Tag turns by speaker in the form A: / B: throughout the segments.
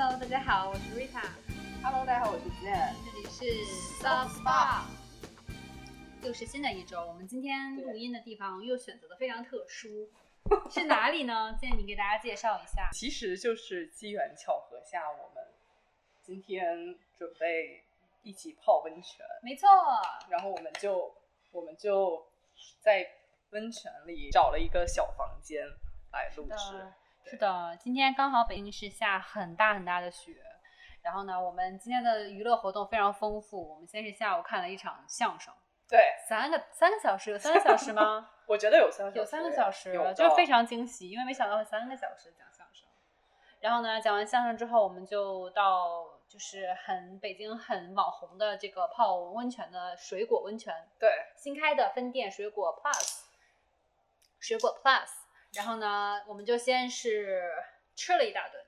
A: Hello，大家好，我是
B: Rita，Hello，大家好，我是 Zen。
A: 这里是 Soft Spa。又是新的一周，我们今天录音的地方又选择的非常特殊，是哪里呢？建议你给大家介绍一下。
B: 其实就是机缘巧合下，我们今天准备一起泡温泉，
A: 没错，
B: 然后我们就我们就在温泉里找了一个小房间来录制。
A: 的，是的，今天刚好北京是下很大很大的雪，然后呢，我们今天的娱乐活动非常丰富。我们先是下午看了一场相声，
B: 对，
A: 三个三个小时，有三个小时吗？
B: 我觉得有三个小时，
A: 有三个小时
B: 有，
A: 就是非
B: 常
A: 常惊喜，因为没想到会三个小时讲相声。然后呢，讲完相声之后，我们就到就是很北京很网红的这个泡温泉的水果温泉，
B: 对
A: 新开的分店水果 Plus，水果 Plus。然后呢，我们就先是吃了一大顿，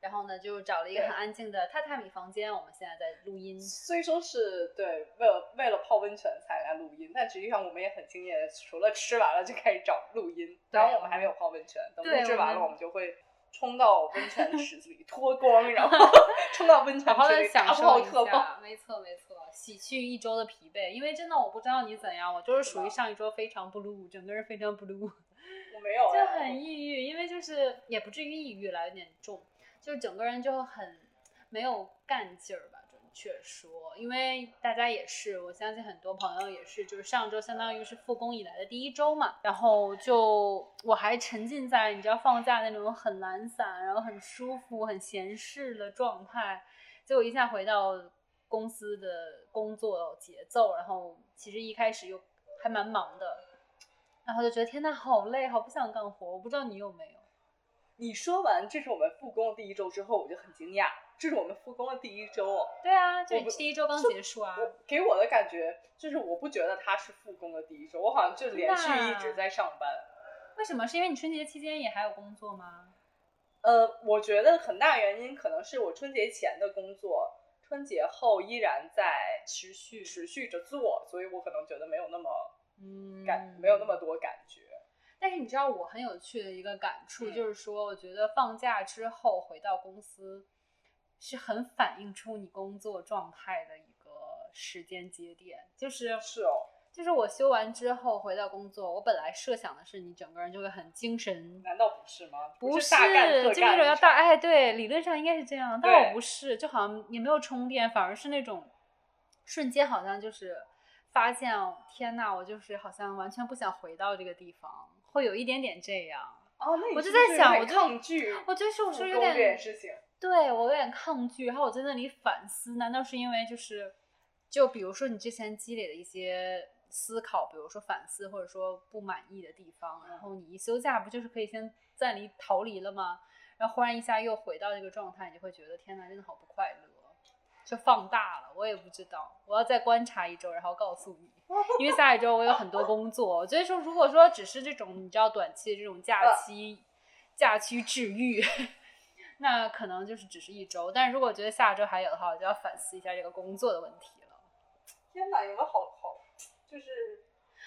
A: 然后呢，就找了一个很安静的榻榻米房间，我们现在在录音。
B: 虽说是对为了为了泡温泉才来录音，但实际上我们也很敬业，除了吃完了就开始找录音。当然我们还没有泡温泉，等
A: 对
B: 录制完了
A: 我们
B: 就会冲到温泉池子里脱光，然后 冲到温泉池里大
A: 享受一。下，没错没错，洗去一周的疲惫。因为真的我不知道你怎样，我就是属于上一周非常 blue，整个人非常 blue，
B: 我没有
A: 就
B: 哎，
A: 很抑郁。因为就是也不至于抑郁了，有点重，就是整个人就很没有干劲儿吧。准确说，因为大家也是，我相信很多朋友也是，就是上周相当于是复工以来的第一周嘛，然后就我还沉浸在你知道放假那种很懒散，然后很舒服、很闲适的状态，结果一下回到公司的工作节奏，然后其实一开始又还蛮忙的，然后就觉得天呐，好累，好不想干活。我不知道你有没有？
B: 你说完这是我们复工的第一周之后，我就很惊讶，这是我们复工的第一周哦。
A: 对啊，就
B: 我不
A: 第一周刚结束啊。
B: 我给我的感觉就是，我不觉得他是复工的第一周，我好像就连续一直在上班。
A: 为什么？是因为你春节期间也还有工作吗？
B: 呃，我觉得很大原因可能是我春节前的工作，春节后依然在
A: 持续
B: 持续着做，所以我可能觉得没有那么
A: 嗯
B: 感，没有那么多感觉。
A: 但是你知道我很有趣的一个感触，
B: 嗯
A: 就是说，我觉得放假之后回到公司，是很反映出你工作状态的一个时间节点。就是
B: 是哦，
A: 就是我休完之后回到工作，我本来设想的是你整个人就会很精神，
B: 难道不是吗？
A: 不
B: 是
A: 就那种要大哎，对，理论上应该是这样，但我不是，就好像也没有充电，反而是那种瞬间好像就是发现，天呐，我就是好像完全不想回到这个地方，会有一点点这样。
B: 哦，那你
A: 我就在想我就
B: 抗拒
A: 我就是我
B: 复
A: 说有
B: 工这件
A: 点
B: 事情。
A: 对我有点抗拒，然后我在那里反思，难道是因为就是，就比如说你之前积累的一些思考，比如说反思或者说不满意的地方，然后你一休假不就是可以先暂离逃离了吗？然后忽然一下又回到这个状态，你就会觉得天呐，真的好不快乐，就放大了。我也不知道，我要再观察一周，然后告诉你，因为下一周我有很多工作。我觉得说，如果说只是这种你知道短期的这种假期，假期治愈。那可能就是只是一周，但是如果觉得下周还有的话，我就要反思一下这个工作的问题了。
B: 天哪，你们好好，就是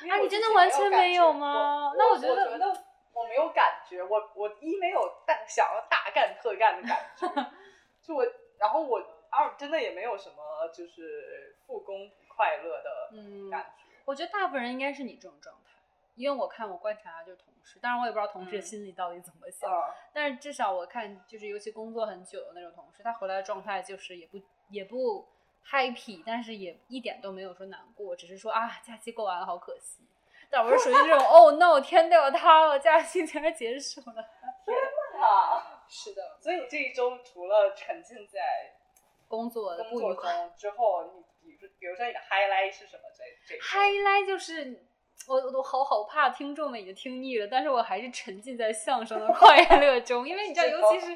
B: 因
A: 啊你真的完全没有吗
B: 我
A: 那我觉得
B: 我觉得我没有感觉，我我一没有大想要大干特干的感觉，就我，然后我二真的也没有什么就是复工不快乐的
A: 嗯，
B: 感觉。
A: 我觉得大部分人应该是你这种状态，因为我看我观察就是同事，当然我也不知道同事
B: 嗯
A: 心里到底怎么想，
B: 啊，
A: 但是至少我看就是尤其工作很久的那种同事，他回来的状态就是也不也不 happy，但是也一点都没有说难过，只是说啊假期过完了好可惜。但我是属于这种 哦 no 天都要塌了，假期竟然结束了。
B: 天呐，
A: 是的，
B: 所以你这一周除了沉浸在
A: 工作的不愉快。
B: 之后，你比如比如说你的 highlight 是什么？这这
A: highlight 就是我我好好怕听众们已经听腻了，但是我还是沉浸在相声的快乐中，因为你知道，尤其是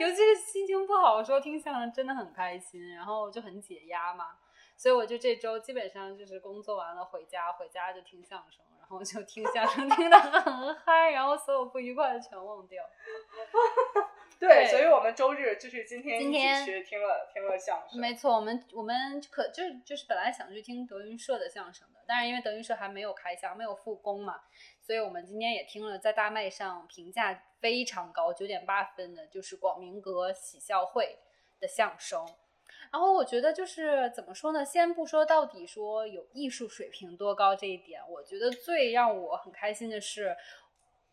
A: 尤其是心情不好的时候听相声真的很开心，然后就很解压嘛。所以我就这周基本上就是工作完了回家，回家就听相声，然后就听相声 听得很嗨，然后所有不愉快的全忘掉。
B: 对，所以我们周日就是今天
A: 今天
B: 去听了听了相声。
A: 没错，我们我们可就是就是本来想去听德云社的相声的，但是因为德云社还没有开箱，没有复工嘛，所以我们今天也听了在大麦上评价非常高，九点八分的，就是广明阁喜笑会的相声。然后我觉得就是怎么说呢？先不说到底说有艺术水平多高这一点，我觉得最让我很开心的是，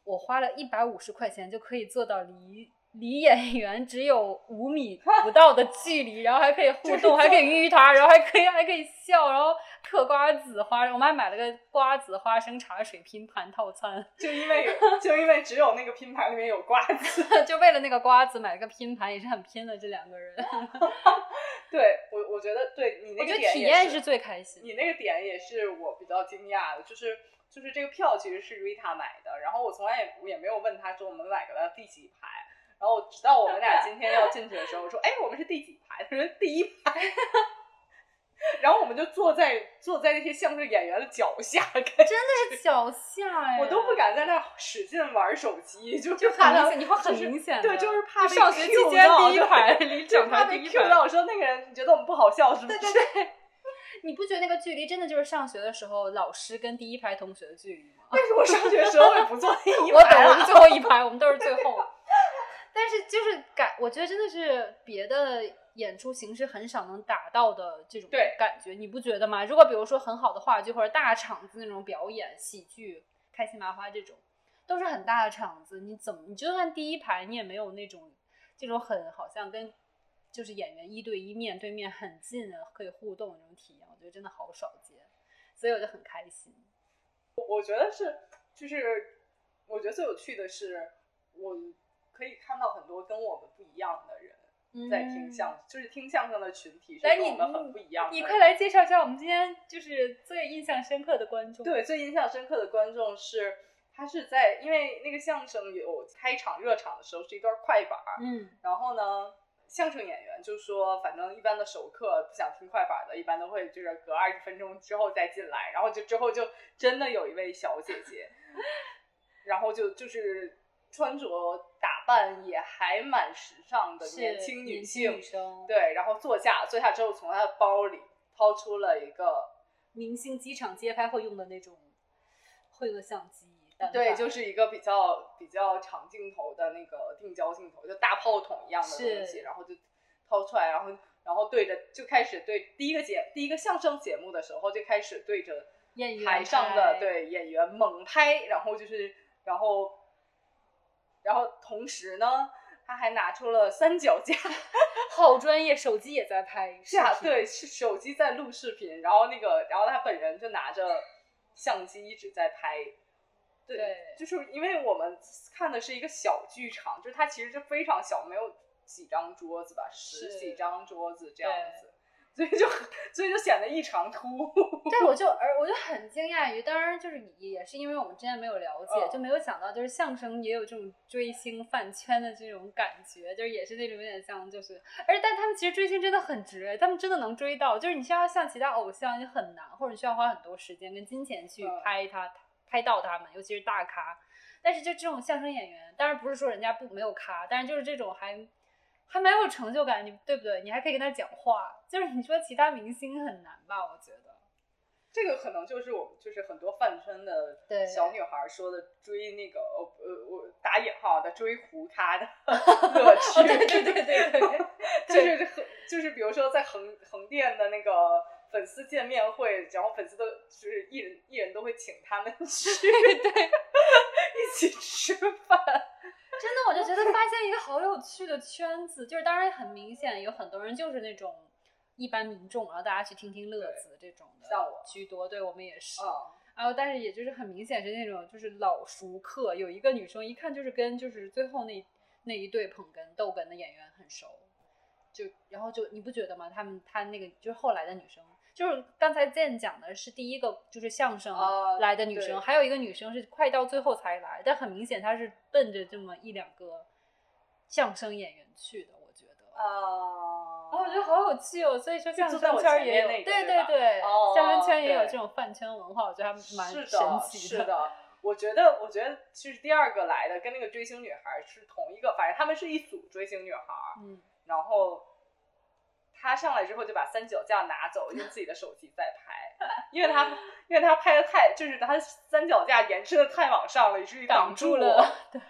A: 我花了一百五十块钱就可以做到离离演员只有五米不到的距离，然后还可以互动，还可以遇他，然后还可以还可以笑，然后嗑瓜子花，我们还买了个瓜子花生茶水拼盘套餐，
B: 就因为就因为只有那个拼盘里面有瓜子，
A: 就为了那个瓜子买了个拼盘，也是很拼的这两个人。
B: 对我，我觉得对你那个点
A: 体验是最开心。
B: 你那个点也是我比较惊讶的，就是就是这个票其实是 Rita 买的，然后我从来也也没有问他说我们买个第几排，然后直到我们俩今天要进去的时候，我说哎我们是第几排？他说第一排。然后我们就坐在坐在那些相声演员的脚下，真
A: 的是脚下哎，
B: 我都不敢在那使劲玩手机，就
A: 就很明显，你会很明显，
B: 对，就是怕
A: 上学期间第一排 离整排第一排。
B: 我说那个人，你觉得我们不好笑是不是？
A: 对对对，你不觉得那个距离真的就是上学的时候老师跟第一排同学的距离吗？
B: 但是我上学的时候也不坐第一
A: 排，我等我们最后一排，我们都是最后。但是就是感，我觉得真的是别的。演出形式很少能达到的这种感觉，你不觉得吗？如果比如说很好的话剧或者大场子那种表演，喜剧、开心麻花这种，都是很大的场子，你怎么你就算第一排，你也没有那种这种很好像跟就是演员一对一面对面很近的可以互动的那种体验，我觉得真的好少见，所以我就很开心。
B: 我我觉得是，就是我觉得最有趣的是，我可以看到很多跟我们不一样的人。在听相，就是听相声的群体是跟我们很不一样的。
A: 你快来介绍一下我们今天就是最印象深刻的观众。
B: 对，最印象深刻的观众是他是在，因为那个相声有开场热场的时候是一段快板，
A: 嗯，
B: 然后呢，相声演员就说，反正一般的熟客不想听快板的，一般都会就是隔二十分钟之后再进来，然后就之后就真的有一位小姐姐，然后就就是。穿着打扮也还蛮时尚的年轻女性，对，然后坐下，坐下之后从她的包里掏出了一个
A: 明星机场街拍会用的那种会用相机，
B: 对，就是一个比较比较长镜头的那个定焦镜头，就大炮筒一样的东西，然后就掏出来，然后然后对着就开始对第一个节第一个相声节目的时候就开始对着台上的对演员猛拍，然后就是然后。然后同时呢，他还拿出了三脚架，
A: 好专业，手机也在拍。
B: 是啊，对，是手机在录视频，然后那个，然后他本人就拿着相机一直在拍。
A: 对，
B: 就是因为我们看的是一个小剧场，就是它其实是非常小，没有几张桌子吧，十几张桌子这样子。所以就 所以就显得异常突兀。
A: 对，我就而我就很惊讶于，当然就是也是因为我们之前没有了解，就没有想到就是相声也有这种追星饭圈的这种感觉，就是也是那种有点像就是，而但他们其实追星真的很值，他们真的能追到，就是你需要像其他偶像就很难，或者你需要花很多时间跟金钱去拍他拍到他们，尤其是大咖。但是就这种相声演员，当然不是说人家不没有咖，但是就是这种还。还蛮有成就感，你对不对？你还可以跟他讲话，就是你说其他明星很难吧？我觉得
B: 这个可能就是我们就是很多饭圈的小女孩说的追那个呃我打引号的追胡咖的 乐趣，
A: 对对对对 对，
B: 就是就是比如说在横横店的那个粉丝见面会，然后粉丝都就是艺人艺人都会请他们去
A: 对
B: 一起吃饭。
A: 真的，我就觉得发现一个好有趣的圈子，就是当然很明显有很多人就是那种一般民众，然后大家去听听乐子这种的，居多，对我们也是。然后但是也就是很明显是那种就是老熟客，有一个女生一看就是跟就是最后那那一对捧哏逗哏的演员很熟，就然后就你不觉得吗？他们他那个就是后来的女生。就是刚才健讲的是第一个，就是相声来的女生，还有一个女生是快到最后才来，但很明显她是奔着这么一两个相声演员去的，我觉得。
B: 啊，
A: 我觉得好有趣哦，所以说相声圈也有，对对对，相声圈也有这种饭圈文化，我觉得还蛮神奇
B: 的。是的，我觉得，我觉得其实第二个来的跟那个追星女孩是同一个，反正他们是一组追星女孩，
A: 嗯，
B: 然后她上来之后就把三脚架拿走，用自己的手机在拍，因为他因为他拍的太就是他三脚架延伸的太往上了，以至于
A: 挡
B: 住
A: 了。对，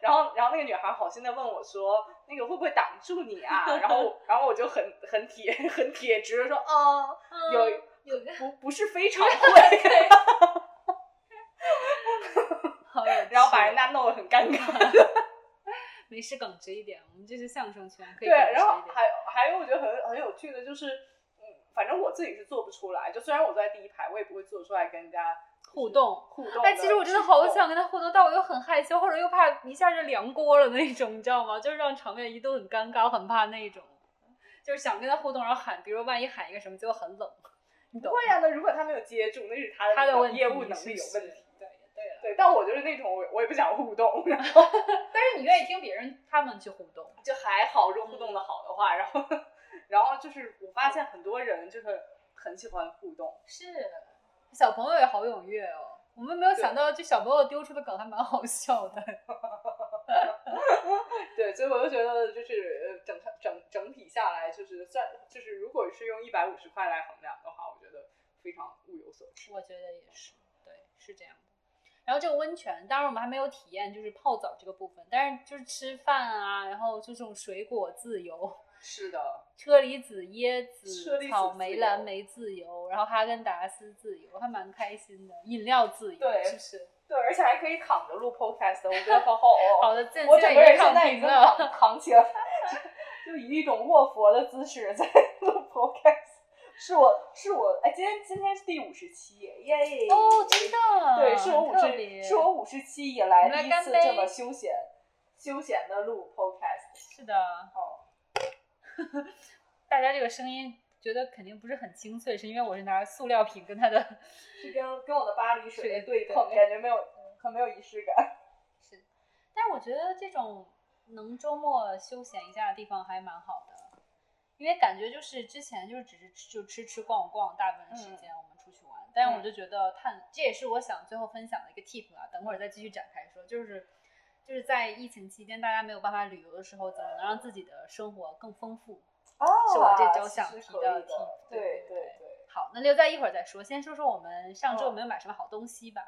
B: 然后，然后那个女孩好心的问我说：“那个会不会挡住你啊？”然后，然后我就很很铁很铁直的说：“啊，有
A: 有
B: 不不是非常会。
A: 好有趣”
B: 然后把人家弄得很尴尬。
A: 没事耿直一点，我们这是相声圈，可以
B: 对，然后
A: 一点。
B: 还还有我觉得很很有趣的就是，嗯，反正我自己是做不出来。就虽然我坐在第一排，我也不会做出来跟人家
A: 互动
B: 互动。
A: 哎，其实我真的好想。跟他互动，但我又很害羞，或者又怕一下就凉锅了那种，你知道吗？就是让场面一度很尴尬，我很怕那种。就是想跟他互动，然后喊，比如万一喊一个什么，结果很冷，你懂吗？
B: 对呀、那如果他没有接住，那是他的
A: 他的
B: 业务能力有问题。
A: 对
B: 但我就是那种我我也不想互动，然后
A: 但是你愿意听别人他们去互动，
B: 就还好，如果互动的好的话，然后然后就是我发现很多人就是很喜欢互动，
A: 是小朋友也好踊跃哦。我们没有想到，这小朋友丢出的梗还蛮好笑的。
B: 对，所以我就觉得就是呃整整整体下来，就是算就是如果是用一百五十块来衡量的话，我觉得非常物有所值。
A: 我觉得也是，对，是这样的。然后这个温泉，当然我们还没有体验就是泡澡这个部分，但是就是吃饭啊，然后就这种水果自由，
B: 是的，
A: 车厘子、椰子、
B: 子
A: 草莓、蓝莓自由，然后哈根达斯自由，还蛮开心的。饮料自由，
B: 对
A: 是不是？
B: 对，而且还可以躺着录 podcast，我觉得好好哦。
A: 好的，现
B: 我整个人现在已经。躺躺起来，就以一种卧佛的姿势在录 podcast。是我是我哎，今天今天是第五十期耶，耶！
A: 哦，真的，
B: 对，是我五十是我五十期以来第一次这么休闲休闲的录 podcast。
A: 是的，
B: 哦，
A: 大家这个声音觉得肯定不是很清脆，是因为我是拿塑料瓶跟它的
B: 是跟跟我的巴黎水对碰，感觉没有很没有仪式感。
A: 是，但是我觉得这种能周末休闲一下的地方还蛮好的，因为感觉就是之前就是只是就吃吃逛逛，大部分时间我们出去玩，但是我就觉得探这也是我想最后分享的一个 tip 啊，等会儿再继续展开说，就是就是在疫情期间大家没有办法旅游的时候，怎么能让自己的生活更丰富？
B: 哦
A: 是我这周想提的 tip，
B: 对
A: 对对。好，那留在一会儿再说，先说说我们上周没有买什么好东西吧。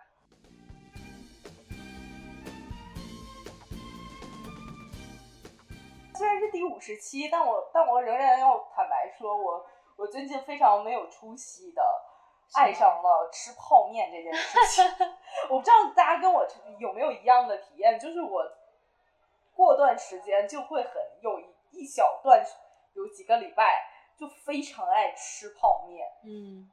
B: 虽然是第五十期，但我但我仍然要坦白说，我我最近非常没有出息的爱上了吃泡面这件事情。我不知道大家跟我有没有一样的体验，就是我过段时间就会很有一一小段有几个礼拜就非常爱吃泡面。
A: 嗯，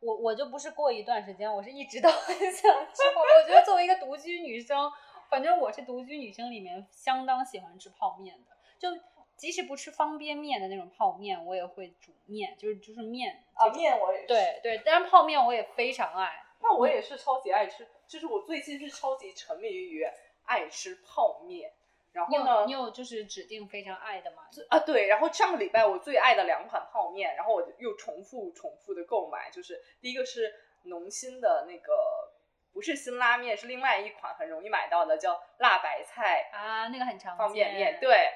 A: 我我就不是过一段时间，我是一直都很想吃泡面。我觉得作为一个独居女生，反正我是独居女生里面相当喜欢吃泡面的。就即使不吃方便面的那种泡面，我也会煮面，就是就是面
B: 啊，面我也是，
A: 对对，但是泡面我也非常爱。
B: 那我也是超级爱吃，就是我最近是超级沉迷于爱吃泡面。然后呢
A: 有你，有就是指定非常爱的吗？
B: 啊，对，然后上个礼拜我最爱的两款泡面，然后我又重复重复的购买，就是第一个是农心的那个，不是辛拉面，是另外一款很容易买到的，叫辣白菜
A: 啊，那个很常见。
B: 方便面。，对，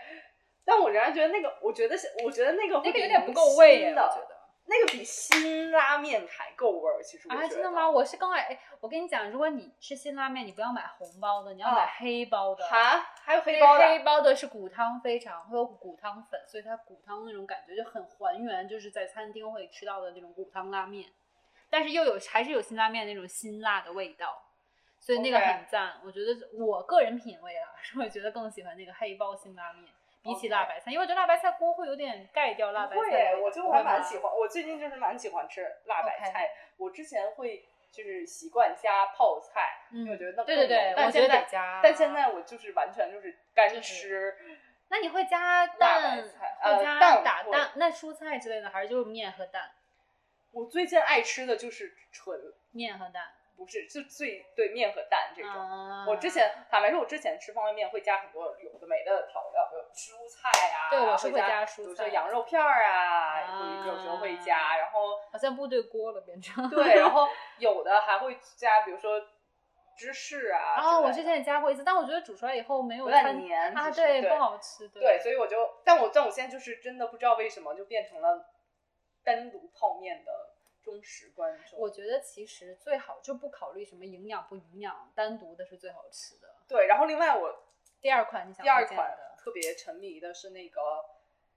B: 但我仍然觉得那个，我觉得是，我觉得那个
A: 那个
B: 会
A: 有点不够味耶，我觉得。
B: 那个比辛拉面还够味儿。其实我
A: 啊，
B: 觉得
A: 真的吗？？我是更爱，哎，我跟你讲，如果你吃辛拉面，你不要买红包的，你要买
B: 啊
A: 黑包的。
B: 哈，还有黑包的，
A: 黑包的是骨汤非常会有骨汤粉，所以它骨汤那种感觉就很还原，就是在餐厅会吃到的那种骨汤拉面，但是又有还是有辛拉面那种辛辣的味道，所以那个很赞。我觉得我个人品味啊，是 我觉得更喜欢那个黑包辛拉面，比起辣白菜，因为我觉得辣白菜锅会有点盖掉辣白菜的味道。
B: 我就还蛮喜欢，我最近就是蛮喜欢吃辣白菜。我之前会就是习惯加泡菜，因为我觉得那
A: 对对对
B: 但现在
A: 加。
B: 但现在我就是完全就是干吃，
A: 那你会加
B: 辣
A: 蛋，会加
B: 蛋
A: 打蛋，那蔬菜之类的，还是就是面和蛋？
B: 我最近爱吃的就是纯，
A: 面和蛋
B: 不是就最对面和蛋这种。
A: 啊
B: 我之前坦白说，我之前吃方便面会加很多有的没的调料，有蔬菜啊，
A: 对我是会
B: 会
A: 加蔬菜
B: 比如说羊肉片儿啊，有时候会加，然后
A: 好像部队锅了变成。
B: 对，然后 有的还会加，比如说芝士啊。
A: 啊，我之前也加过一次，但我觉得煮出来以后没有
B: 有点
A: 它
B: 黏
A: 啊，
B: 对
A: 不好吃。
B: 对，所以我就，但我但我现在就是真的不知道为什么就变成了单独泡面的忠实观众。
A: 我觉得其实最好就不考虑什么营养不营养，单独的是最好吃的。
B: 对，然后另外我
A: 第二款你想
B: 第二款特别沉迷的是那个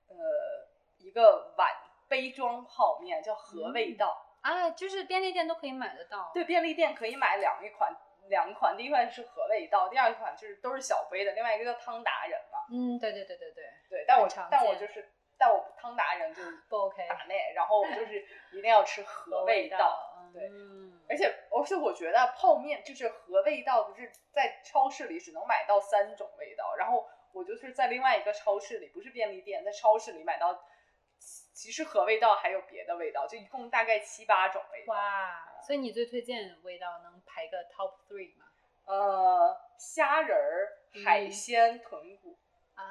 B: 呃一个碗杯装泡面，叫和味道。
A: 啊，就是便利店都可以买得到。
B: 对，便利店可以买两一款，两款，第一款是和味道，第二款就是都是小杯的，另外一个叫汤达人嘛。
A: 嗯，对对对对对，
B: 对，但我但我就是但我汤达人就
A: 不 OK。
B: 打内，然后我就是一定要吃 和味道。对
A: 嗯，
B: 而且而且我觉得泡面就是和味道，不是在超市里只能买到三种味道，然后我就是在另外一个超市里，不是便利店，在超市里买到，其实和味道还有别的味道，就一共大概七八种味道。
A: 哇，所以你最推荐的味道能排个 top three 吗？
B: 呃，虾仁儿、海
A: 嗯
B: 鲜、豚骨。
A: 啊，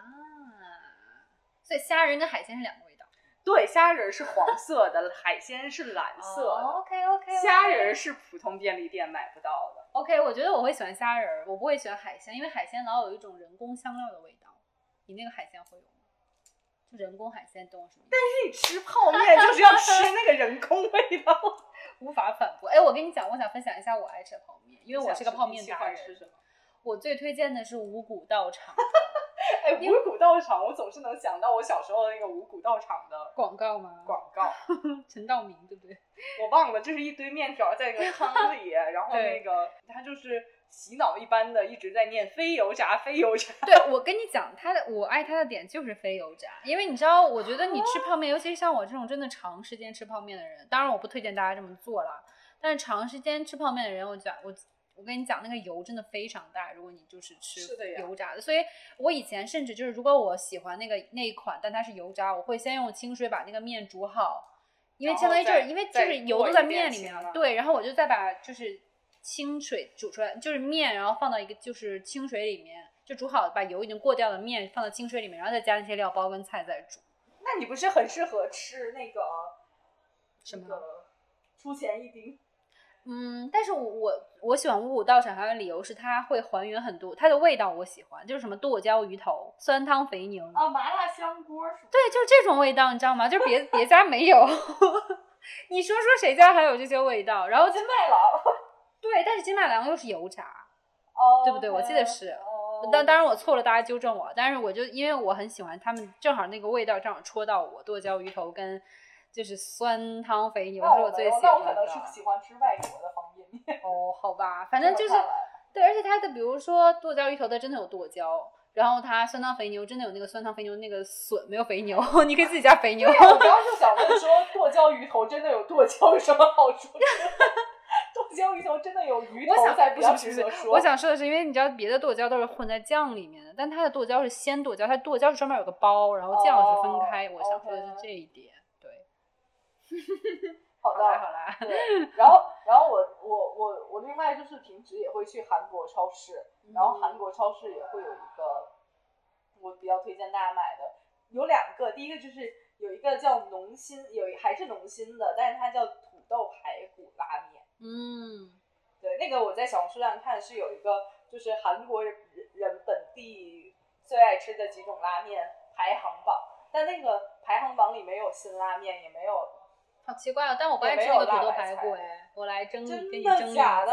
A: 所以虾仁跟海鲜是两个味道。
B: 对，虾仁儿是黄色的，海鲜是蓝色的。
A: OK OK。
B: 虾仁儿是普通便利店买不到的。
A: OK，我觉得我会喜欢虾仁儿，我不会喜欢海鲜，因为海鲜老有一种人工香料的味道。你那个海鲜会有吗？就人工海鲜，懂我什么意思？
B: 你吃泡面就是要吃那个人工味道。
A: 无法反驳。哎，我跟你讲，我想分享一下我爱吃的泡面，因为我是个泡面达人。
B: 吃什么？
A: 我最推荐的是五谷道场
B: 哎，五谷道场，我总是能想到我小时候那个五谷道场的
A: 广告吗？
B: 广告，
A: 陈道明对不对？
B: 我忘了，就是一堆面条在那个 汤里，然后那个他就是洗脑一般的一直在念非油炸，非油炸。
A: 对，我跟你讲，他的我爱他的点就是非油炸，因为你知道，我觉得你吃泡面，尤其是像我这种真的长时间吃泡面的人，当然我不推荐大家这么做了，但是长时间吃泡面的人，我讲我。我跟你讲，那个油真的非常大。如果你就是吃油炸的，所以我以前甚至就是，如果我喜欢那个那一款，但它是油炸，我会先用清水把那个面煮好，因为相当于就是因为就是油都在面里面了，对，然后我就再把就是清水煮出来，就是面，然后放到一个就是清水里面，就煮好把油已经过掉的面放到清水里面，然后再加那些料包跟菜再煮。
B: 那你不是很适合吃那个
A: 什么
B: 那个出前一丁？
A: 嗯，但是我我我喜欢五谷道场，还有理由是它会还原很多它的味道，我喜欢，就是什么剁椒鱼头、酸汤肥牛，
B: 哦，麻辣香锅？
A: 对，就是这种味道，你知道吗？就是别别家没有，你说说谁家还有这些味道？然后
B: 金麦郎。
A: 对，但是金麦郎又是油炸，
B: 哦，
A: 对不对我记得是
B: 哦
A: 当当然我错了，大家纠正我。但是我就因为我很喜欢他们，正好那个味道正好戳到我，剁椒鱼头跟就是酸汤肥牛
B: 我
A: 是我最喜
B: 那我。可能是喜欢吃外国的方便面。
A: 哦，好吧，反正就是对，而且它的比如说剁椒鱼头它真的有剁椒，然后它酸汤肥牛真的有那个酸汤肥牛那个笋没有肥牛，你可以自己加肥牛。
B: 我刚刚就 想问说，剁椒鱼头真的有剁椒有什么好处？剁椒鱼头真的有鱼
A: 我想
B: 头才比较
A: 不是不是
B: 值得说。
A: 我想说的是，因为你知道别的剁椒都是混在酱里面的，但它的剁椒是鲜剁椒，它剁椒是专门有个包，然后酱是分开。
B: 哦
A: 我想说的是这一点。对，
B: 好的。
A: 好啦好啦，
B: 对，然后然后我我我我另外就是平时也会去韩国超市，然后韩国超市也会有一个我比较推荐大家买的，有两个，第一个就是有一个叫农心，有还是农心的，但是它叫土豆排骨拉面。
A: 嗯，
B: 对，那个我在小红书上看是有一个，就是韩国人人本地最爱吃的几种拉面排行榜，但那个排行榜里没有辛拉面，也没有，
A: 好奇怪哦，但我不爱吃那个土豆排骨哎，我来蒸一下
B: 的假的？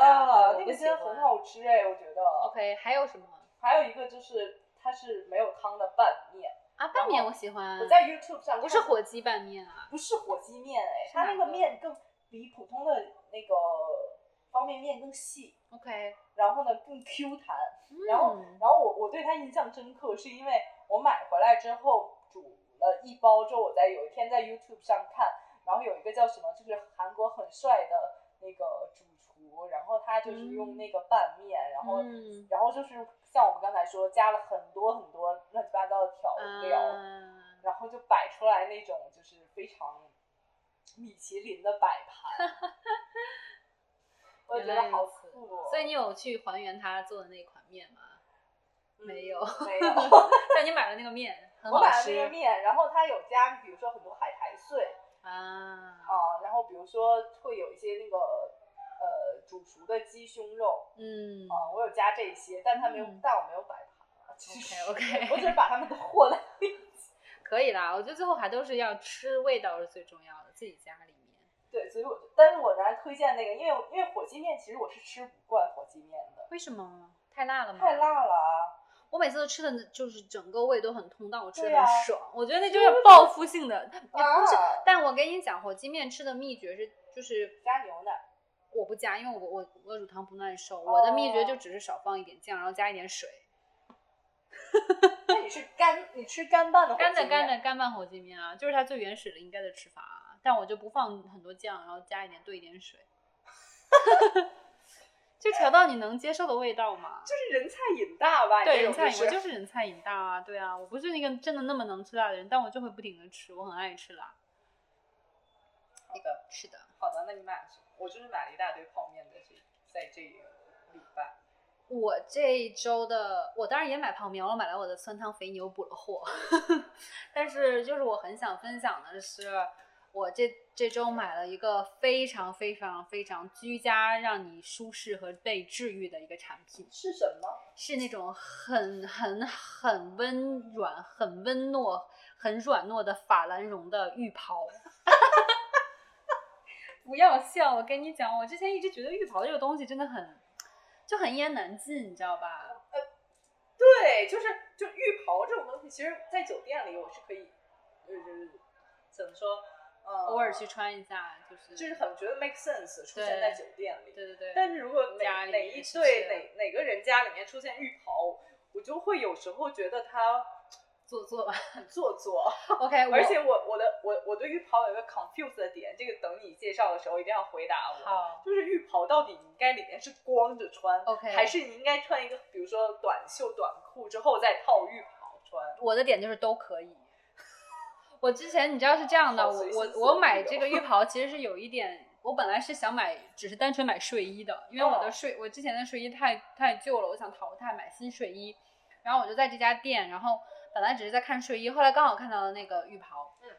B: 那个真的很好吃哎，我觉得。
A: OK，还有什么
B: 还有一个就是它是没有汤的拌面，
A: 啊？拌面我喜欢，
B: 我在 YouTube 上
A: 不是火鸡拌面啊？
B: 不是火鸡面哎，它那个面更比普通的那个方便面更细
A: ，OK，
B: 然后呢更 Q 弹。然后，
A: 嗯
B: 然后我我对它印象深刻，是因为我买回来之后煮了一包之后，我在有一天在 YouTube 上看，然后有一个叫什么，就是韩国很帅的那个主厨，然后他就是用那个拌面，然后
A: 嗯
B: 然后就是像我们刚才说，加了很多很多乱七八糟的调料，
A: 嗯
B: 然后就摆出来那种就是非常米其林的摆盘，我觉得好酷哦。
A: 所以你有去还原他做的那款面吗？
B: 嗯
A: 没有
B: 没有。
A: 但你买了那个面，很
B: 我买了那个面，然后它有加，比如说很多海苔碎
A: 啊。
B: 啊，然后比如说会有一些那个呃煮熟的鸡胸肉
A: 嗯
B: 啊、我有加这些，但它没有，
A: 嗯
B: 但我没有摆盘啊。其实
A: OK，OK
B: 我只是把它们都和在一起。
A: 可以啦。我觉得最后还都是要吃，味道是最重要的，自己家里面。
B: 对，所以我就，但是我仍然推荐那个，因为因为火鸡面其实我是吃不惯火鸡面的，
A: 为什么？太辣了吗？
B: 太。辣了啊。
A: 我每次都吃的就是整个胃都很通，但我吃的很爽。我觉得那就是报复性的，但我跟你讲，火鸡面吃的秘诀是，就是
B: 加牛奶。
A: 我不加，因为我我我乳糖不耐受。我的秘诀
B: 哦
A: 就只是少放一点酱，然后加一点水。
B: 那你是干，你吃干拌的
A: 干的干的干拌火鸡面啊，就是它最原始的应该的吃法啊。但我就不放很多酱，然后加一点兑一点水，就调到你能接受的味道嘛。
B: 就是人菜瘾大吧？
A: 对，人菜瘾，我就是人菜瘾大啊，对啊，我不是那个真的那么能吃辣的人，但我就会不停的吃，我很爱吃辣。
B: 那个
A: 是的，
B: 好的，那你买了什么？我就是买了一大堆泡面的这，在这个礼拜。
A: 我这一周的，我当然也买泡面，我买了我的酸汤肥牛补了货，但是就是我很想分享的是，我这这周买了一个非常非常非常居家，让你舒适和被治愈的一个产品，
B: 是什么？
A: 是那种很很很温软、很温糯、很软糯的法兰绒的浴袍。不要笑，我跟你讲，我之前一直觉得浴袍这个东西真的很就很一言难尽，你知道吧？
B: 呃对，就是就浴袍这种东西，其实在酒店里我是可以，就是怎么说，呃，
A: 偶尔去穿一下，就是
B: 就是很觉得 make sense 出现在酒店里。
A: 对对对，
B: 但是如果哪哪一对哪哪个人家里面出现浴袍，我就会有时候觉得他
A: 做作吧。
B: 很做作。
A: OK，
B: 而且我我的我我对浴袍有一个 confuse 的点，这个等你介绍的时候一定要回答我。
A: 好
B: 就是浴袍到底你应该里面是光着穿
A: OK
B: 还是你应该穿一个比如说短袖短裤之后再套浴袍穿？
A: 我的点就是都可以。我之前你知道是这样的，我我我买这个浴袍其实是有一点，我本来是想买，只是单纯买睡衣的，因为我的
B: 哦
A: 睡我之前的睡衣太太旧了，我想淘汰买新睡衣。然后我就在这家店，然后本来只是在看睡衣，后来刚好看到了那个浴袍。
B: 嗯，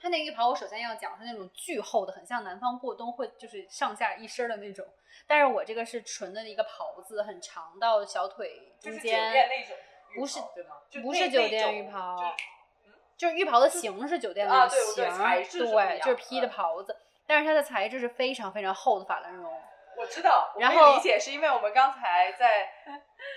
A: 它那个浴袍我首先要讲是那种巨厚的，很像南方过冬会就是上下一身的那种，但是我这个是纯的一个袍子，很长到小腿
B: 就是酒
A: 中间。
B: 店那种
A: 不是
B: 对吗？就
A: 不是酒店浴袍
B: 就是
A: 浴袍的形是酒店的
B: 啊
A: 型，
B: 对
A: 就是披的
B: 嗯
A: 袍子，但是它的材质是非常非常厚的法兰绒。
B: 我知道，我
A: 然后
B: 可以理解，是因为我们刚才在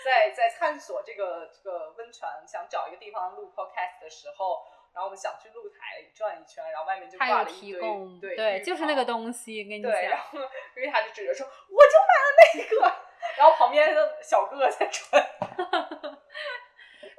B: 在在探索这个这个温泉，想找一个地方录 podcast 的时候，然后我们想去露台转一圈，然后外面就
A: 有
B: 挂了一堆
A: 提供，
B: 对浴
A: 就是那个东西，跟你
B: 对，然。后瑞塔就指着说，我就买了那个，然后旁边的小哥哥在穿，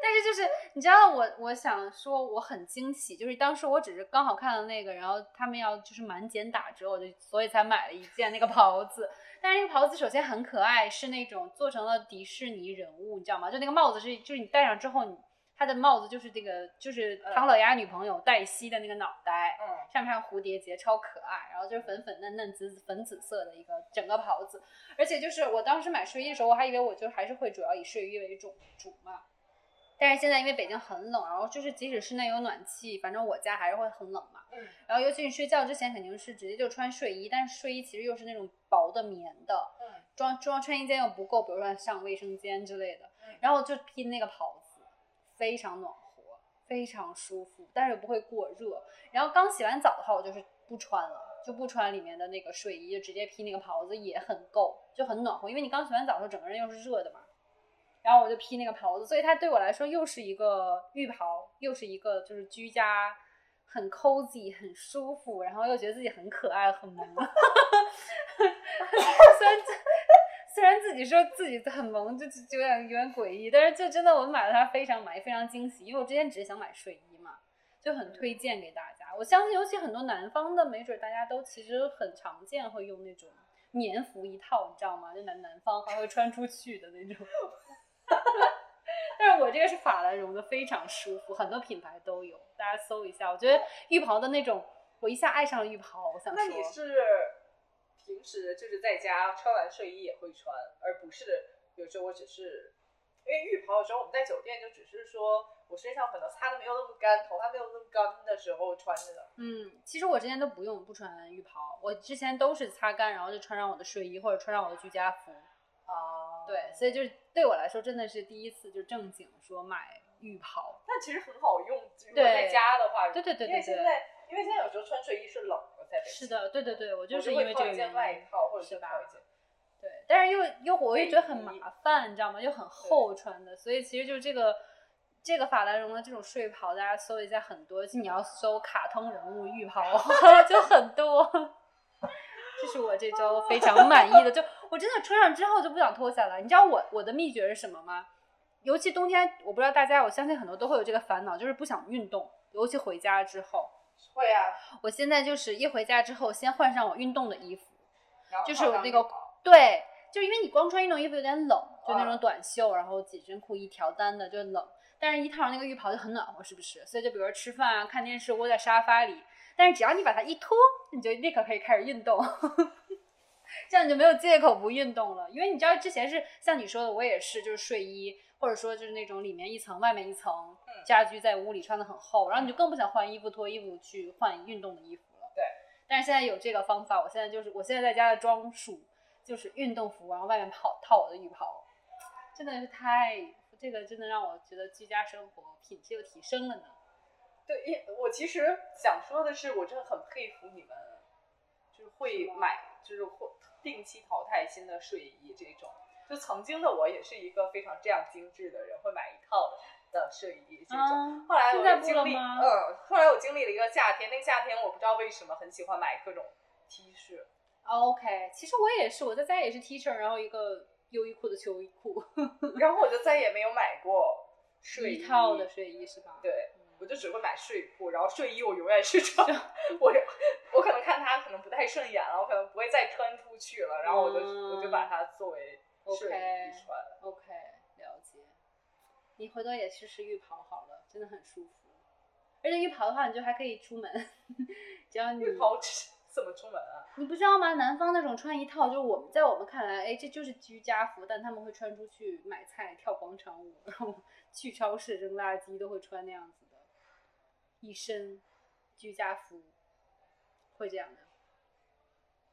A: 但是就是你知道我，我想说我很惊喜，就是当时我只是刚好看到那个，然后他们要就是满减打折，我就所以才买了一件那个袍子。但是那个袍子首先很可爱，是那种做成了迪士尼人物，你知道吗？就那个帽子是，就是你戴上之后，你它的帽子就是这个，就是唐老鸭女朋友黛西的那个脑袋，
B: 嗯，
A: 上面还有蝴蝶结，超可爱。然后就是粉粉嫩嫩、紫紫粉紫色的一个整个袍子，而且就是我当时买睡衣的时候，我还以为我就还是会主要以睡衣为主主嘛。但是现在因为北京很冷，然后就是即使室内有暖气，反正我家还是会很冷嘛。
B: 嗯。
A: 然后尤其你睡觉之前肯定是直接就穿睡衣，但是睡衣其实又是那种薄的棉的，
B: 嗯，
A: 装装穿衣间又不够，比如说上卫生间之类的
B: 嗯，
A: 然后就披那个袍子，非常暖和，非常舒服，但是又不会过热。然后刚洗完澡的话，我就是不穿了，就不穿里面的那个睡衣，就直接披那个袍子也很够，就很暖和。因为你刚洗完澡的时候，整个人又是热的嘛。然后我就披那个袍子，所以它对我来说又是一个浴袍，又是一个就是居家很 cozy 很舒服，然后又觉得自己很可爱很萌。虽然 虽然自己说自己很萌，就就有点有点诡异，但是就真的我买了它非常满意非常惊喜，因为我之前只是想买睡衣嘛，就很推荐给大家。我相信尤其很多南方的，没准大家都其实很常见会用那种棉服一套，你知道吗？就南南方还会穿出去的那种。但是我这个是法兰绒的，非常舒服，很多品牌都有，大家搜一下。我觉得浴袍的那种，我一下爱上了浴袍。我想说，
B: 那你是平时就是在家穿完睡衣也会穿，而不是有时候我只是因为浴袍有时候我们在酒店就只是说我身上可能擦的没有那么干，头发没有那么干的时候穿着的。
A: 嗯，其实我之前都不用不穿浴袍，我之前都是擦干，然后就穿上我的睡衣或者穿上我的居家服。
B: 啊，
A: 对，所以就是对我来说真的是第一次就正经说买浴袍。
B: 但其实很好用，如果
A: 对
B: 在家的话，
A: 对对对
B: 因为
A: 对对，
B: 现在因为现在有时候穿睡衣是冷的，在北京
A: 是的，对对对，我
B: 我
A: 就是因为这个原
B: 件外。套或者
A: 是吧
B: 套一件。
A: 对，但是又又我又觉得很麻烦，你知道吗？又很厚穿的，所以其实就这个这个法兰绒的这种睡袍，大家搜一下很多，就你要搜卡通人物浴袍 就很多。这是我这周非常满意的，就我真的穿上之后就不想脱下来。你知道我我的秘诀是什么吗？尤其冬天，我不知道大家，我相信很多都会有这个烦恼，就是不想运动，尤其回家之后。
B: 会啊，
A: 我现在就是一回家之后，先换上我运动的衣服，就是我那个对，就因为你光穿运动衣服有点冷，就那种
B: 啊
A: 短袖，然后紧身裤一条单的就冷，但是一套上那个浴袍就很暖和，是不是？所以就比如说吃饭啊、看电视，窝在沙发里，但是只要你把它一脱，你就立刻可以开始运动，这样你就没有借口不运动了。因为你知道之前是像你说的，我也是，就是睡衣或者说就是那种里面一层外面一层
B: 嗯
A: 家居在屋里穿的很厚，然后你就更不想换衣服脱衣服去换运动的衣服了。
B: 对。
A: 但是现在有这个方法，我现在就是我现在在家的装束就是运动服，然后外面套套我的浴袍，真的是太这个真的让我觉得居家生活品质又提升了呢。
B: 对，因我其实想说的是，我真的很佩服你们，就是会买，就是会定期淘汰新的睡衣这种。就曾经的我也是一个非常这样精致的人，会买一套的睡衣这种。
A: 啊，
B: 后来我经历，嗯，后来我经历了一个夏天，那个夏天我不知道为什么很喜欢买各种 T 恤
A: ，OK，其实我也是，我在家也是 T 恤，然后一个优衣库的秋衣裤，
B: 然后我就再也没有买过睡衣
A: 一套的睡衣是吧？
B: 对，
A: 嗯
B: 我就只会买睡裤，然后睡衣我永远是穿，我我可能看他可能不太顺眼了，我可能不会再穿出去了，然后我就、我就把它作为睡衣
A: OK
B: 穿。
A: OK，了解。你回头也试试浴袍好了，真的很舒服。而且浴袍的话，你就还可以出门，只要你
B: 浴袍怎么出门啊？
A: 你不知道吗？南方那种穿一套，就是我们在我们看来，哎，这就是居家服，但他们会穿出去买菜、跳广场舞，然后去超市扔垃圾，都会穿那样子的，一身居家服，会这样的。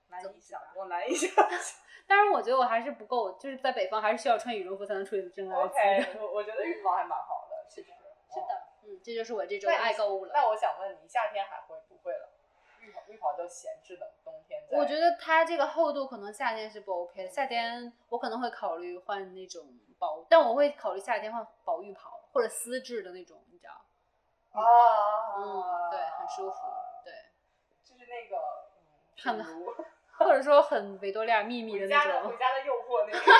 B: 难以想
A: 总之吧，
B: 我难以想象。
A: 当然，我觉得我还是不够，就是在北方还是需要穿羽绒服才能出去扔垃圾的。
B: OK，我我觉得浴袍还蛮好的，其实。
A: 是的，嗯，这就是我这周爱购物了。
B: 那我想问你，夏天还会不会了？浴袍浴袍就闲置的冬天。
A: 我觉得它这个厚度可能夏天是不 OK 的，夏天我可能会考虑换那种薄，但我会考虑夏天换薄浴袍或者丝质的那种，你知道？
B: 啊，
A: 嗯，对，很舒服，
B: 那个，嗯，
A: 很 或者说很维多利亚秘密的那
B: 回家的回
A: 种，
B: 家的诱惑那种。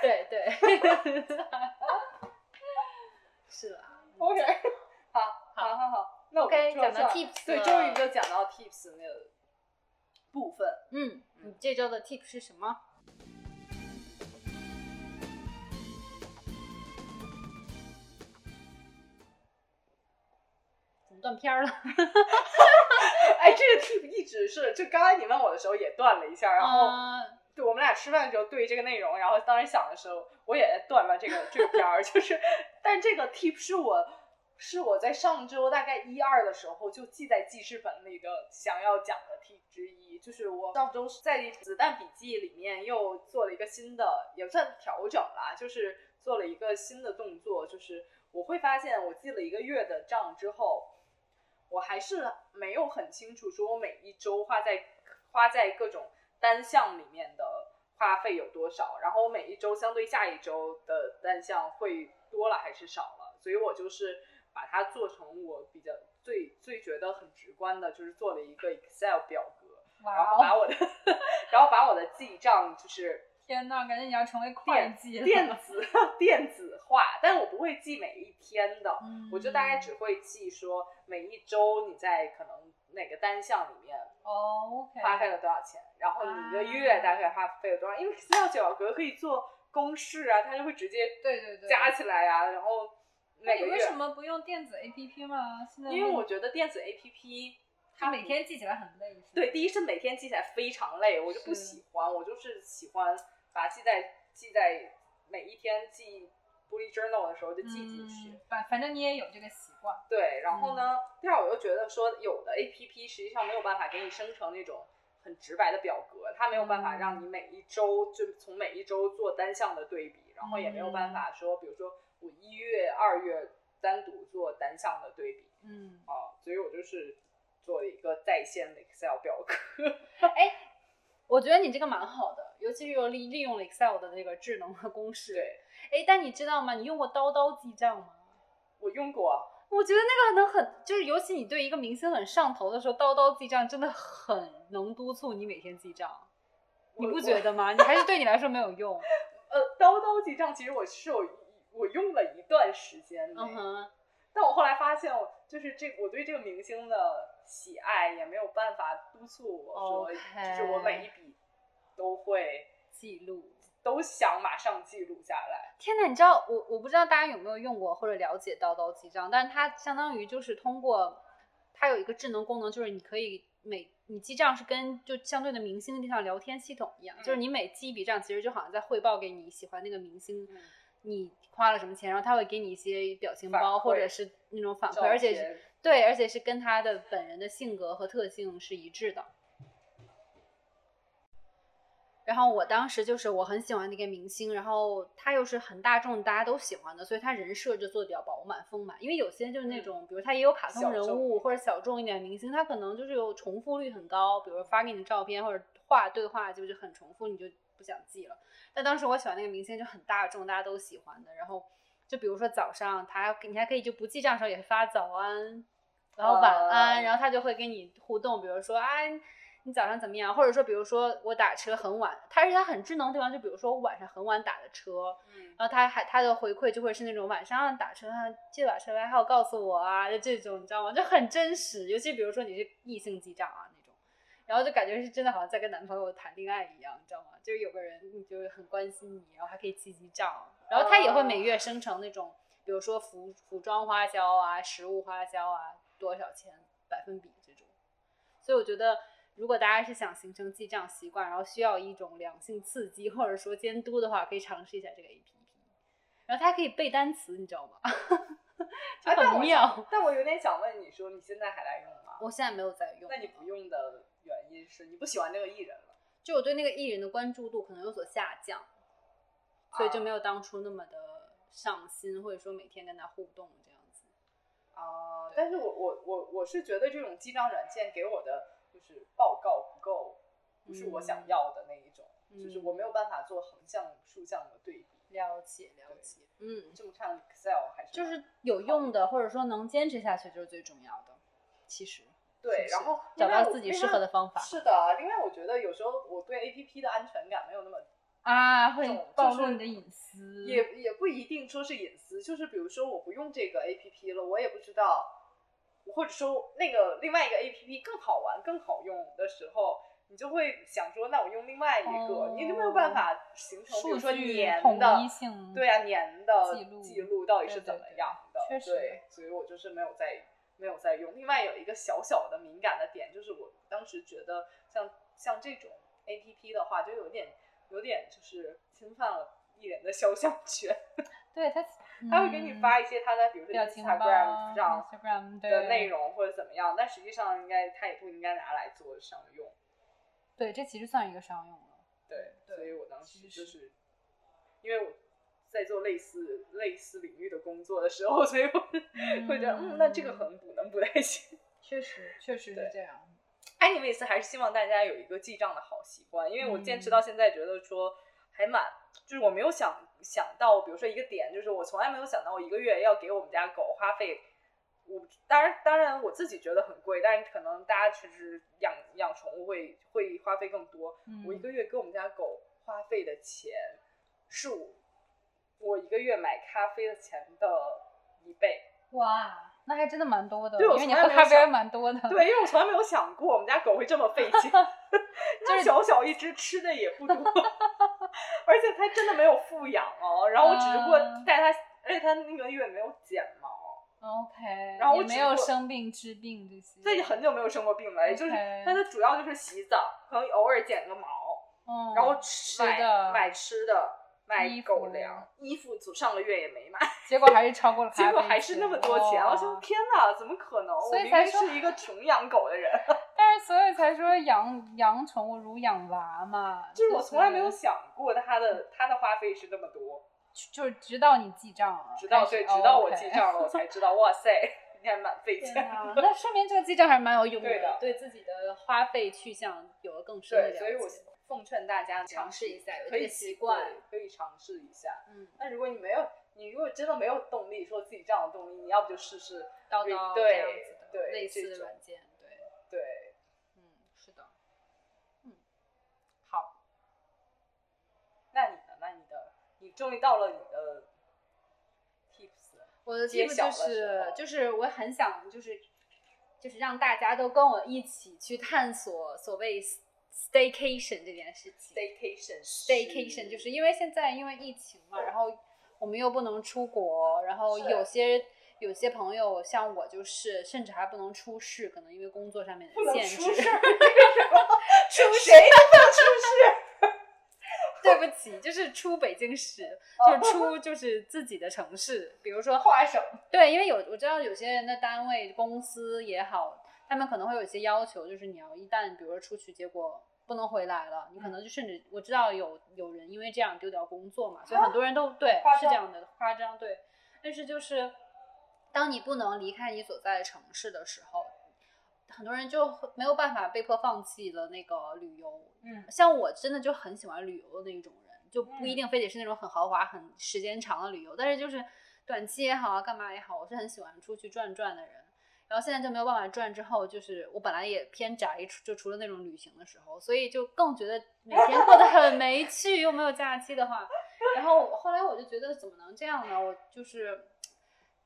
A: 对对，是吧。
B: OK，好，好，好，好，那我
A: OK，讲到 tips
B: 对，终于就讲到 tips 那个部分。
A: 嗯，你这周的 tip 是什么？断片儿了？
B: 哎，这个 tip 一直是，就刚才你问我的时候也断了一下，然后
A: 啊
B: 对我们俩吃饭的时候对这个内容，然后当时想的时候，我也断了这个这个片儿，就是，但这个 tip 是我是我在上周大概一二的时候就记在记事本里的想要讲的 tip 之一，就是我上周在子弹笔记里面又做了一个新的，也不算调整啦，就是做了一个新的动作，就是我会发现我记了一个月的账之后。我还是没有很清楚，说我每一周花在花在各种单项里面的花费有多少，然后我每一周相对下一周的单项会多了还是少了，所以我就是把它做成我比较最最觉得很直观的，就是做了一个 Excel 表格，然后把！我的 然后把我的记账就是
A: 天呐，感觉你要成为
B: 电电子 电子化，但我不会记每一天的，
A: 嗯
B: 我就大概只会记说每一周你在可能哪个单项里面
A: 哦，OK，
B: 花费了多少钱，然后你一个月大概花费了多少，因为 Excel 表格可以做公式啊，它就会直接
A: 对对对，
B: 加起来啊，然后每个月，
A: 什么不用电子 APP 吗？现在
B: 因为我觉得电子 APP
A: 它每天记起来很累，
B: 对，第一是每天记起来非常累，我就不喜欢，我就是喜欢把它记在记在每一天记 bullet journal 的时候就记进去。
A: 嗯反反正你也有这个习惯。
B: 对，然后呢，第二我又觉得说，有的 A P P 实际上没有办法给你生成那种很直白的表格，它没有办法让你每一周就从每一周做单项的对比，然后也没有办法说，比如说我一月、二月单独做单项的对比
A: 嗯，
B: 啊，所以我就是做了一个在线的 Excel 表格。
A: 我觉得你这个蛮好的，尤其是又利利用了 Excel 的这个智能的公式。
B: 对，
A: 哎，但你知道吗？你用过刀刀记账吗？
B: 我用过，
A: 我觉得那个能很，就是尤其你对一个明星很上头的时候，刀刀记账真的很能督促你每天记账，你不觉得吗？你还是对你来说没有用。
B: 呃，刀刀记账其实我是有我用了一段时间的。
A: 嗯哼，
B: 但我后来发现，我就是这我对这个明星的喜爱也没有办法督促我说就是我每一笔都会
A: 记录。
B: 都想马上记录下来。
A: 天呐，你知道我我不知道大家有没有用过或者了解叨叨记账，但是它相当于就是通过它有一个智能功能，就是你可以每你记账是跟就相对的明星就像聊天系统一样，就是
B: 嗯
A: 你每记一笔账，其实就好像在汇报给你喜欢那个明星，
B: 嗯
A: 你花了什么钱，然后他会给你一些表情包或者是那种反馈，而且对，而且是跟他的本人的性格和特性是一致的。然后我当时就是我很喜欢那个明星，然后他又是很大众，大家都喜欢的，所以他人设就做的比较饱满丰满。因为有些就是那种，比如他也有卡通人物或者小众一点的明星，他可能就是有重复率很高，比如发给你的照片或者话对话就是很重复，你就不想记了。但当时我喜欢那个明星就很大众，大家都喜欢的。然后就比如说早上他你还可以就不记账的时候也发早安，然后晚安，
B: 哦
A: 然后他就会跟你互动，比如说啊你早上怎么样，或者说比如说我打车很晚，他而且他很智能的地方，就比如说我晚上很晚打的车，
B: 嗯
A: 然后他还他的回馈就会是那种晚上打车啊，记得把车牌号告诉我啊，就这种你知道吗？就很真实，尤其比如说你是异性记账啊那种，然后就感觉是真的好像在跟男朋友谈恋爱一样，你知道吗？就是有个人你就很关心你，然后还可以记记账，然后他也会每月生成那种，比如说服服装花销啊、食物花销啊多少钱百分比这种，所以我觉得。如果大家是想形成记账习惯，然后需要一种良性刺激或者说监督的话，可以尝试一下这个 A P P。然后它还可以背单词，你知道吗？很妙。
B: 想但我有点想问你说，你现在还在用吗？
A: 我现在没有在用，
B: 那你不用的原因是你不喜欢那个艺人了？
A: 就我对那个艺人的关注度可能有所下降，所以就没有当初那么的上心，或者说每天跟他互动这样子。
B: 啊，
A: 对。
B: 但是我我我我是觉得这种记账软件给我的就是报告不够，不是我想要的那一种，就是我没有办法做横向、竖向的对比。
A: 了解了解，嗯，
B: 这么看 Excel 还是
A: 就是有用的，或者说能坚持下去就是最重要的。其实。
B: 对，
A: 是
B: 然后
A: 找到自己适合的方法
B: 是的，另外我觉得有时候我对 A P P 的安全感没有那么，
A: 啊，会暴露你的隐私，
B: 也也不一定说是隐私，就是比如说我不用这个 A P P 了，我也不知道，或者说那个另外一个 A P P 更好玩、更好用的时候。你就会想说，那我用另外一个，
A: 哦
B: 你就没有办法形成，比如说年
A: 统
B: 的
A: 一性，
B: 对啊，年的
A: 记录
B: 记录到底是怎么
A: 对
B: 样的？对，所以我就是没有在没有在用。另外有一个小小的敏感的点，就是我当时觉得像像这种 A P P 的话，就有点有点就是侵犯了艺人的肖像权。
A: 对他
B: 他会给你发一些他在比如说 Instagram 上的内容或者怎么样，但实际上应该他也不应该拿来做商用。
A: 对，这其实算一个商用了。
B: 对，所以我当时就是因为我在做类似类似领域的工作的时候，所以我会觉得，嗯，那这个可能补能补太行。
A: 确实确实是
B: 对
A: 这样。
B: anyways，还是希望大家有一个记账的好习惯，因为我坚持
A: 嗯
B: 到现在，觉得说还蛮，就是我没有想想到，比如说一个点，就是我从来没有想到我一个月要给我们家狗花费。我当然，当然我自己觉得很贵，但是可能大家其实养养宠物会会花费更多。我一个月给我们家狗花费的钱是我我一个月买咖啡的钱的一倍。
A: 哇，那还真的蛮多的，
B: 对我
A: 因为你喝咖啡蛮多的。
B: 对，因为我从来没有想过我们家狗会这么费钱，它小小一只吃的也不多，而且它真的没有富养哦。然后我只不过
A: 嗯
B: 带它，而且它那个月没有剪毛
A: ，OK，
B: 然后我
A: 没有生病治病这些。
B: 这很久没有生过病了，也就是它的主要就是洗澡，可能偶尔剪个毛，
A: 嗯，
B: 然后
A: 是
B: 买
A: 的
B: 买吃的，买狗粮，衣服组上个月也没买，
A: 结果还是超过了
B: 结果，还是那么多钱，
A: 哇
B: 我说天哪，怎么可能？我
A: 所以
B: 明明
A: 才说
B: 是一个穷养狗的人，
A: 但是所以才说养养宠物如养娃嘛，
B: 就是我从来没有想过它的它的花费是那么多，
A: 就是直到你记账了，
B: 直到对，直到我记账了，我才知道，哇塞，你还蛮费
A: 天
B: 钱
A: 哪，
B: 的。
A: 那说明这个记账还是蛮有用
B: 对的
A: 对自己的花费去向有了更深的了，解。
B: 所以我奉劝大家
A: 尝试一下有
B: 可以
A: 这个习惯
B: 可以尝试一下。
A: 嗯，
B: 那如果你没有，你如果真的没有动力，说自己这样的动力，你要不就试试
A: 叨叨
B: 对
A: 这样子的
B: 对
A: 类似的软件，对，
B: 对。
A: 嗯，是的，嗯，好，
B: 那你的？那你的，你终于到了你的 tips。
A: 我的
B: 揭
A: tip 就是就是我很想就是就是让大家都跟我一起去探索所谓 staycation 这件事情。
B: staycation
A: staycation 就是因为现在因为疫情嘛，然后我们又不能出国，然后有些有些朋友像我就是，甚至还不能出市，可能因为工作上面的限制。
B: 出谁都不能出事。
A: 对不起，就是出北京市，
B: 哦
A: 就是出就是自己的城市，比如说
B: 跨省，
A: 对，因为有我知道有些人的单位、公司也好，他们可能会有一些要求，就是你要一旦比如说出去，结果不能回来了，你可能就甚至我知道有有人因为这样丢掉工作嘛，所以很多人都对是这样的夸张对，但是就是当你不能离开你所在的城市的时候。很多人就没有办法被迫放弃了那个旅游，
B: 嗯，
A: 像我真的就很喜欢旅游的那种人，就不一
B: 嗯
A: 定非得是那种很豪华、很时间长的旅游，但是就是短期也好啊，干嘛也好，我是很喜欢出去转转的人。然后现在就没有办法转，之后就是我本来也偏宅，就除了那种旅行的时候，所以就更觉得每天过得很没趣，又没有假期的话，然后后来我就觉得怎么能这样呢？我就是。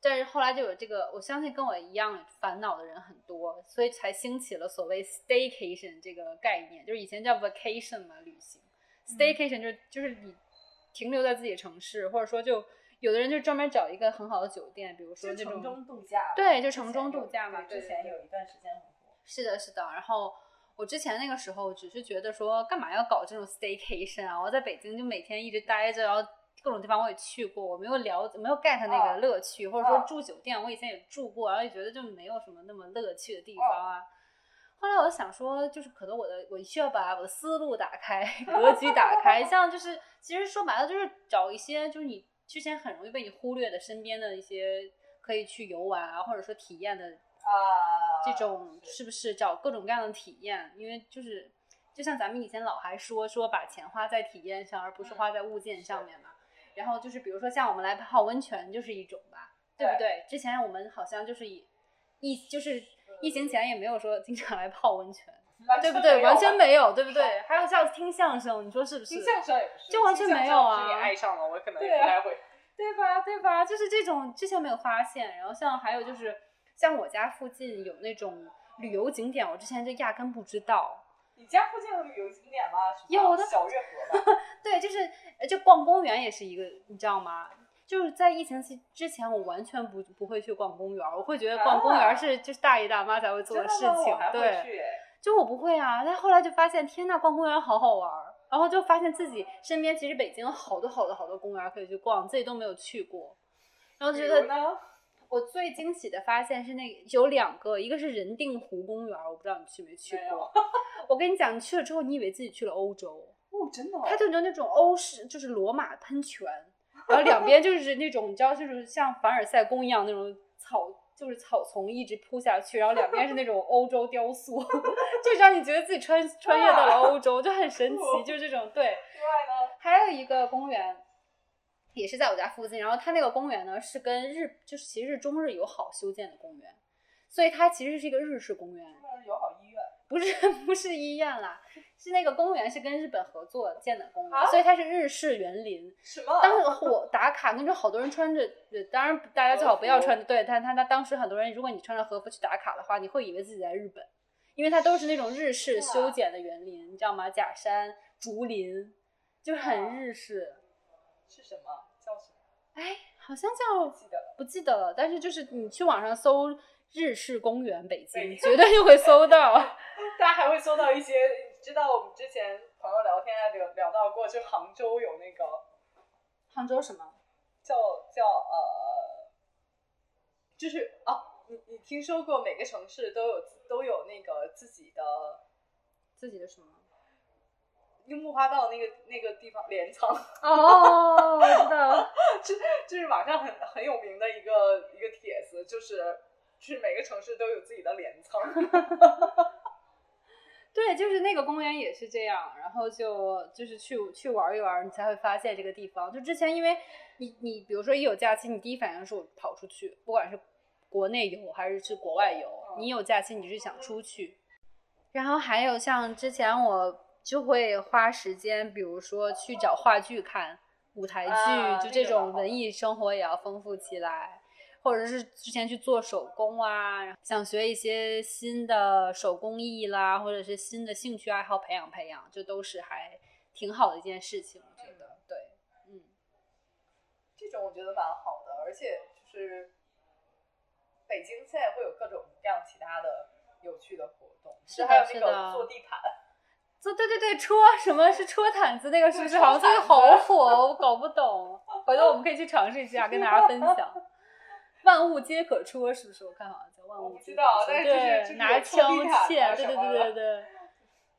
A: 但是后来就有这个，我相信跟我一样烦恼的人很多，所以才兴起了所谓 staycation 这个概念，就是以前叫 vacation 嘛，旅行。staycation 就是就是你停留在自己的城市，或者说就有的人就专门找一个很好的酒店，比如说那种
B: 城中度假。
A: 对，就城中度假嘛。
B: 之前有一段时间很火。
A: 是的，是的。然后我之前那个时候只是觉得说，干嘛要搞这种 staycation 啊？我在北京就每天一直待着，然后各种地方我也去过，我没有了没有 get 那
B: 啊
A: 个乐趣，或者说
B: 啊
A: 住酒店，我以前也住过，然后就觉得就没有什么那么乐趣的地方啊。后来我想说，就是可能我的我需要把我的思路打开，格局打开，像就是其实说白了就是找一些就是你之前很容易被你忽略的身边的一些可以去游玩啊，或者说体验的
B: 啊，
A: 这种是不是找各种各样的体验？因为就是就像咱们以前老还说说把钱花在体验上，而不是花在物件上面嘛。然后就是比如说像我们来泡温泉就是一种吧，对不对？之前我们好像就是以疫就是疫情前也没有说经常来泡温泉，对不对？完全没有，对不对？还有像听相声，你说是不是？
B: 听相声也不是，
A: 就完全没有啊
B: 爱上了，我可能也不太会。
A: 对吧？对吧？就是这种之前没有发现，然后像还有就是像我家附近有那种旅游景点，我之前就压根不知道。
B: 你家附近有旅游景点吗？
A: 有的
B: 小月河吧。
A: 对，就是呃就逛公园也是一个，你知道吗？就是在疫情期之前，我完全不不会去逛公园，我会觉得逛公园是就是大爷大妈才会做
B: 的
A: 事情对。就我不会啊，但后来就发现，天呐，逛公园好好玩儿，然后就发现自己身边其实北京有好多好多好多公园可以去逛，自己都没有去过，然后觉得
B: 呢？
A: 我最惊喜的发现是那个有两个，一个是人定湖公园，我不知道你去没去过。我跟你讲，你去了之后，你以为自己去了欧洲，
B: 哦，真的哦。
A: 它就有那种欧式，就是罗马喷泉，然后两边就是那种你知道，就是像凡尔赛宫一样那种草，就是草丛一直铺下去，然后两边是那种欧洲雕塑，就让你觉得自己穿穿越到了欧洲，就很神奇，就是这种对。还有一个公园，也是在我家附近，然后它那个公园呢是跟日，就是其实是中日友好修建的公园，所以它其实是一个日式公园，
B: 那友好医院。
A: 不是 不是医院啦，是那个公园是跟日本合作建的公园，
B: 啊
A: 所以它是日式园林。
B: 什么？
A: 当时我打卡，那种好多人穿着，呃当然大家最好不要穿着，对，但他他当时很多人，如果你穿着和服去打卡的话，你会以为自己在日本，因为它都是那种日式修剪的园林，你知道吗？假山、竹林，就很日式。
B: 是什么？叫什么？
A: 哎，好像叫
B: 不记得了。
A: 不记得了，但是就是你去网上搜日式公园北京，
B: 北
A: 绝对就会搜到。
B: 大家还会搜到一些，你知道我们之前朋友聊天啊聊聊到过，就杭州有那个
A: 杭州什么？
B: 叫叫呃，就是啊，你你听说过每个城市都有都有那个自己的
A: 自己的什么？
B: 樱木花道那个那个地方镰仓，
A: 哦，我知道。
B: 就就是网上很很有名的一个一个帖子，就是就是每个城市都有自己的镰仓。
A: 对，就是那个公园也是这样，然后就就是去去玩一玩，你才会发现这个地方。就之前因为你你比如说一有假期，你第一反应是我跑出去，不管是国内游还是去国外游，你有假期你是想出去。然后还有像之前我就会花时间，比如说去找话剧看，舞台剧，就这种文艺生活也要丰富起来。或者是之前去做手工啊，想学一些新的手工艺啦，或者是新的兴趣爱好培养培养，这都是还挺好的一件事情。我觉得，对，嗯，
B: 这种我觉得蛮好的，而且就是北京现在会有各种各样其他的有趣的活动，
A: 是
B: 还有那个做地毯，
A: 做对对对，戳什么是戳毯子那个是不是好像最近好火？我搞不懂，回头我们可以去尝试一下，跟大家分享。万物皆可戳，是不是？我看好像叫万物皆可戳。对，拿枪切，对对对对对。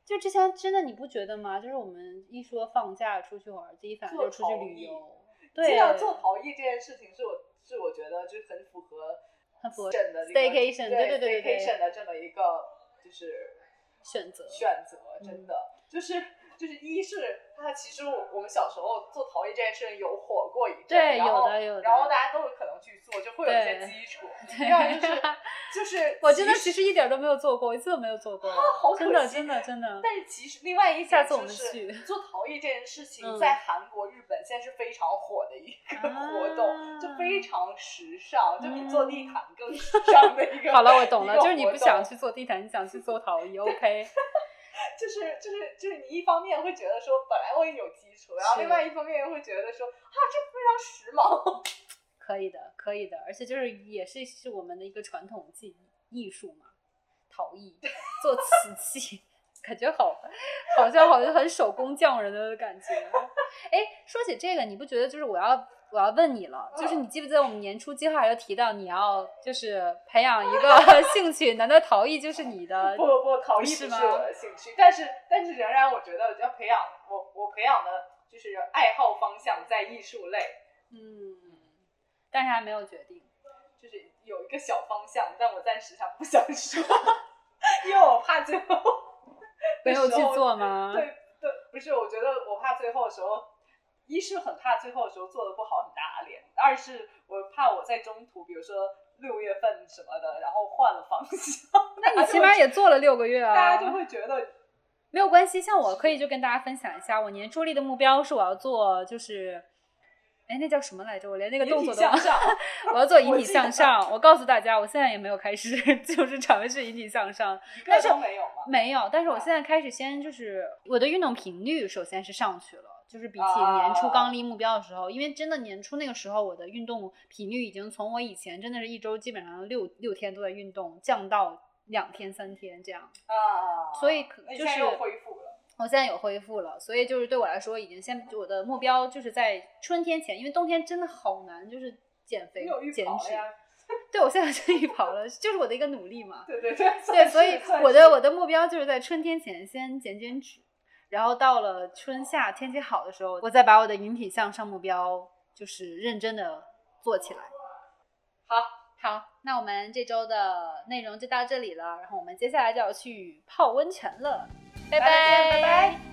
A: 就之前真的你不觉得吗？就是我们一说放假出去玩，第一反应就出去旅游。对，
B: 做陶艺这件事情是我是我觉得就是很符合
A: 很符合
B: staycation
A: 对对对
B: 对 staycation 的这么一个就是
A: 选择
B: 选择，真的就是。就是一是它其实我们小时候做陶艺这件事情有火过一阵，
A: 对，
B: 有
A: 的有的，
B: 然后大家都有可能去做，就会有一些基础。第二就是 就是
A: 我真的其实一点都没有做过，一次都没有做过，
B: 好
A: 真的真的真的。
B: 但是其实另外一
A: 下次我们去
B: 做陶艺这件事 情，在韩国、日本现在是非常火的一个活动，就非常时尚，就比做地毯更时尚的一个。
A: 好了，我懂了，就是你不想去做地毯，你想去做陶艺，OK。
B: 就是就是就是你一方面会觉得说本来我也有基础，然后另外一方面又会觉得说啊这非常时髦，
A: 可以的可以的，而且就是也是是我们的一个传统技艺术嘛，陶艺做瓷器，感觉好好像好像很手工匠人的感觉。哎，说起这个，你不觉得就是我要？我要问你了，就是你记不记得我们年初计划又提到你要就是培养一个 兴趣？难道陶艺就是你的？
B: 不不不，陶艺是我的兴趣，但是但是仍然我觉得要培养我我培养的就是爱好方向在艺术类，
A: 嗯，但是还没有决定，
B: 就是有一个小方向，但我暂时还不想说，因为我怕最后
A: 没有去做吗？
B: 对对，不是，我觉得我怕最后的时候。一是很怕最后的时候做的不好很打脸，二是我怕我在中途，比如说六月份什么的，然后换了方向。
A: 那你起码也做了六个月啊，
B: 大家就会觉得
A: 没有关系。像我可以就跟大家分享一下，我年初立的目标是我要做，就是哎那叫什么来着？我连那个动作都 我要做 引体向上。我告诉大家，我现在也没有开始就是尝试引体向上，但是
B: 没有吗？
A: 没有，但是我现在开始先就是我的运动频率首先是上去了。就是比起年初刚立目标的时候，因为真的年初那个时候，我的运动频率已经从我以前真的是一周基本上六六天都在运动，降到两天三天这样。
B: 啊，
A: 所以可就是
B: 恢复了。
A: 我现在有恢复了，所以就是对我来说，已经先我的目标就是在春天前，因为冬天真的好难，就是减肥减脂。对，我现在是预跑了，就是我的一个努力嘛。
B: 对对对。对，
A: 所以我的我的目标就是在春天前先减减脂。然后到了春夏天气好的时候，我再把我的引体向上目标就是认真的做起来。
B: 好，
A: 好，那我们这周的内容就到这里了，然后我们接下来就要去泡温泉了，拜拜，
B: 拜拜。